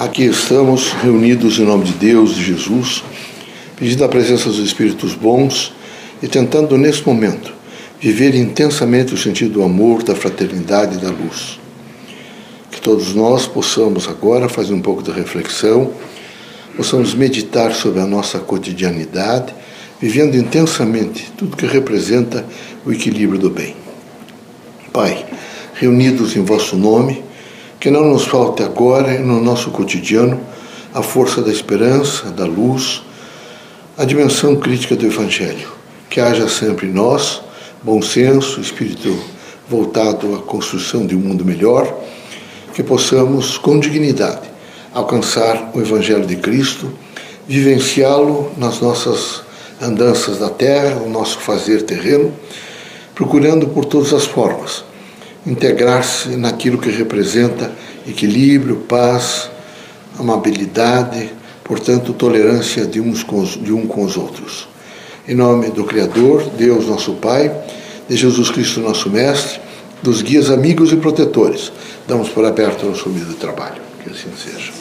Aqui estamos reunidos em nome de Deus, de Jesus, pedindo a presença dos Espíritos bons e tentando, nesse momento, viver intensamente o sentido do amor, da fraternidade e da luz. Que todos nós possamos agora fazer um pouco de reflexão, possamos meditar sobre a nossa cotidianidade, vivendo intensamente tudo que representa o equilíbrio do bem. Pai, reunidos em vosso nome, que não nos falte agora no nosso cotidiano a força da esperança, da luz, a dimensão crítica do Evangelho. Que haja sempre em nós bom senso, espírito voltado à construção de um mundo melhor, que possamos, com dignidade, alcançar o Evangelho de Cristo, vivenciá-lo nas nossas andanças da terra, o nosso fazer terreno, procurando por todas as formas integrar-se naquilo que representa equilíbrio, paz, amabilidade, portanto, tolerância de uns com os, de um com os outros. Em nome do Criador, Deus nosso Pai, de Jesus Cristo nosso Mestre, dos guias amigos e protetores, damos por aberto nosso humilde trabalho. Que assim seja.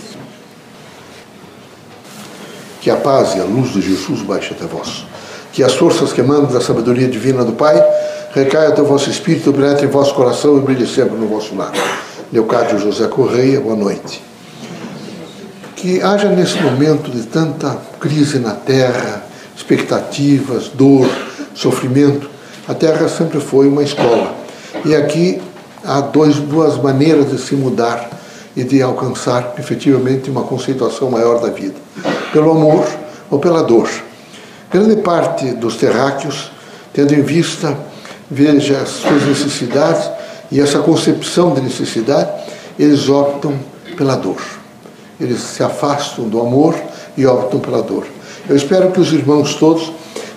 Que a paz e a luz de Jesus baixe até vós. Que as forças que emanam da sabedoria divina do Pai recaia o vosso espírito, penetre em vosso coração e brilhe sempre no vosso lar. Leocádio José Correia, boa noite. Que haja nesse momento de tanta crise na terra, expectativas, dor, sofrimento, a terra sempre foi uma escola. E aqui há dois, duas maneiras de se mudar e de alcançar efetivamente uma conceituação maior da vida: pelo amor ou pela dor. Grande parte dos terráqueos, tendo em vista veja as suas necessidades e essa concepção de necessidade, eles optam pela dor. Eles se afastam do amor e optam pela dor. Eu espero que os irmãos todos,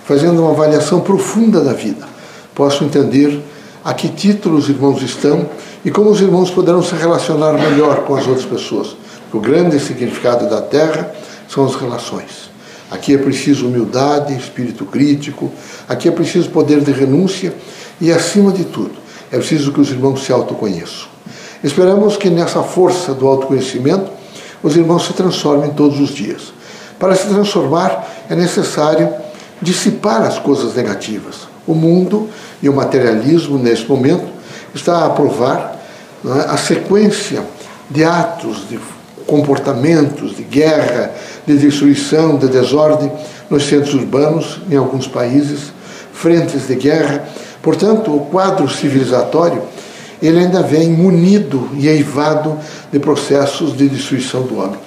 fazendo uma avaliação profunda da vida, possam entender a que título os irmãos estão e como os irmãos poderão se relacionar melhor com as outras pessoas. O grande significado da terra são as relações. Aqui é preciso humildade, espírito crítico, aqui é preciso poder de renúncia e, acima de tudo, é preciso que os irmãos se autoconheçam. Esperamos que nessa força do autoconhecimento os irmãos se transformem todos os dias. Para se transformar é necessário dissipar as coisas negativas. O mundo e o materialismo, nesse momento, está a provar é, a sequência de atos, de comportamentos, de guerra, de destruição, de desordem nos centros urbanos, em alguns países, frentes de guerra, Portanto, o quadro civilizatório ele ainda vem munido e eivado de processos de destruição do homem.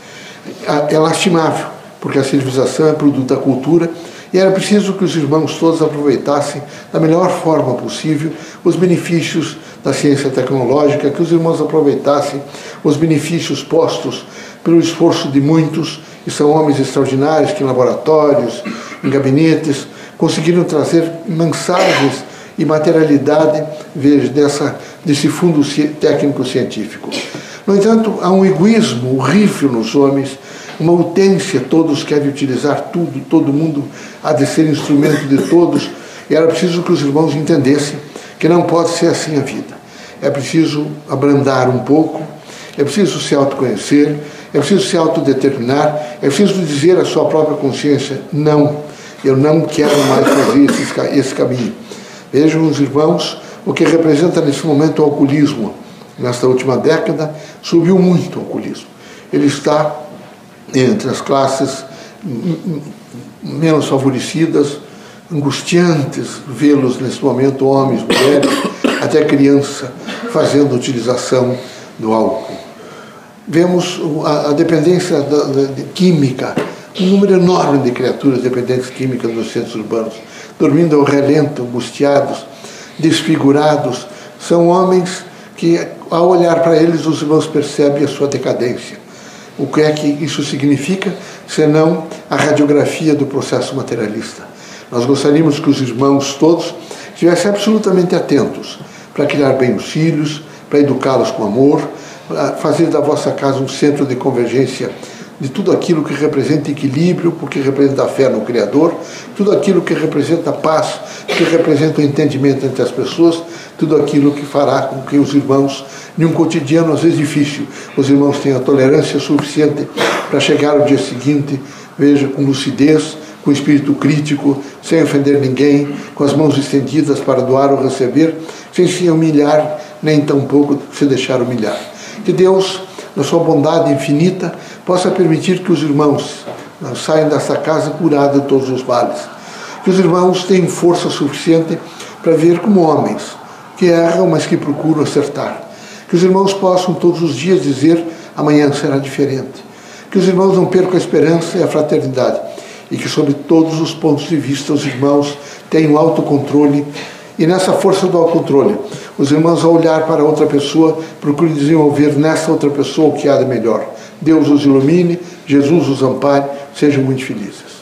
É lastimável, porque a civilização é produto da cultura e era preciso que os irmãos todos aproveitassem da melhor forma possível os benefícios da ciência tecnológica, que os irmãos aproveitassem os benefícios postos pelo esforço de muitos, e são homens extraordinários que em laboratórios, em gabinetes, conseguiram trazer mensagens e materialidade veja, dessa, desse fundo técnico-científico. No entanto, há um egoísmo horrível nos homens, uma utência, todos querem utilizar tudo, todo mundo há de ser instrumento de todos, e era preciso que os irmãos entendessem que não pode ser assim a vida. É preciso abrandar um pouco, é preciso se autoconhecer, é preciso se autodeterminar, é preciso dizer à sua própria consciência: não, eu não quero mais fazer esse, esse caminho. Vejam os irmãos o que representa nesse momento o alcoolismo. Nesta última década subiu muito o alcoolismo. Ele está entre as classes menos favorecidas, angustiantes vê-los nesse momento, homens, mulheres, até criança, fazendo utilização do álcool. Vemos a, dependência da, da, de química, um número enorme de criaturas dependentes químicas nos centros urbanos dormindo ao relento, angustiados, desfigurados. São homens que, ao olhar para eles, os irmãos percebem a sua decadência. O que é que isso significa, senão a radiografia do processo materialista? Nós gostaríamos que os irmãos todos estivessem absolutamente atentos para criar bem os filhos, para educá-los com amor, para fazer da vossa casa um centro de convergência de tudo aquilo que representa equilíbrio, porque representa a fé no Criador, tudo aquilo que representa paz, que representa o entendimento entre as pessoas, tudo aquilo que fará com que os irmãos, em um cotidiano às vezes difícil, os irmãos tenham tolerância suficiente para chegar ao dia seguinte, veja, com lucidez, com espírito crítico, sem ofender ninguém, com as mãos estendidas para doar ou receber, sem se humilhar, nem tampouco se deixar humilhar. Que Deus, na sua bondade infinita, possa permitir que os irmãos saiam dessa casa curados de todos os males. Que os irmãos tenham força suficiente para ver como homens que erram, mas que procuram acertar. Que os irmãos possam todos os dias dizer: amanhã será diferente. Que os irmãos não percam a esperança e a fraternidade. E que, sobre todos os pontos de vista, os irmãos tenham autocontrole. E nessa força do autocontrole, os irmãos, ao olhar para outra pessoa, procurem desenvolver nessa outra pessoa o que há de melhor. Deus os ilumine, Jesus os ampare, sejam muito felizes.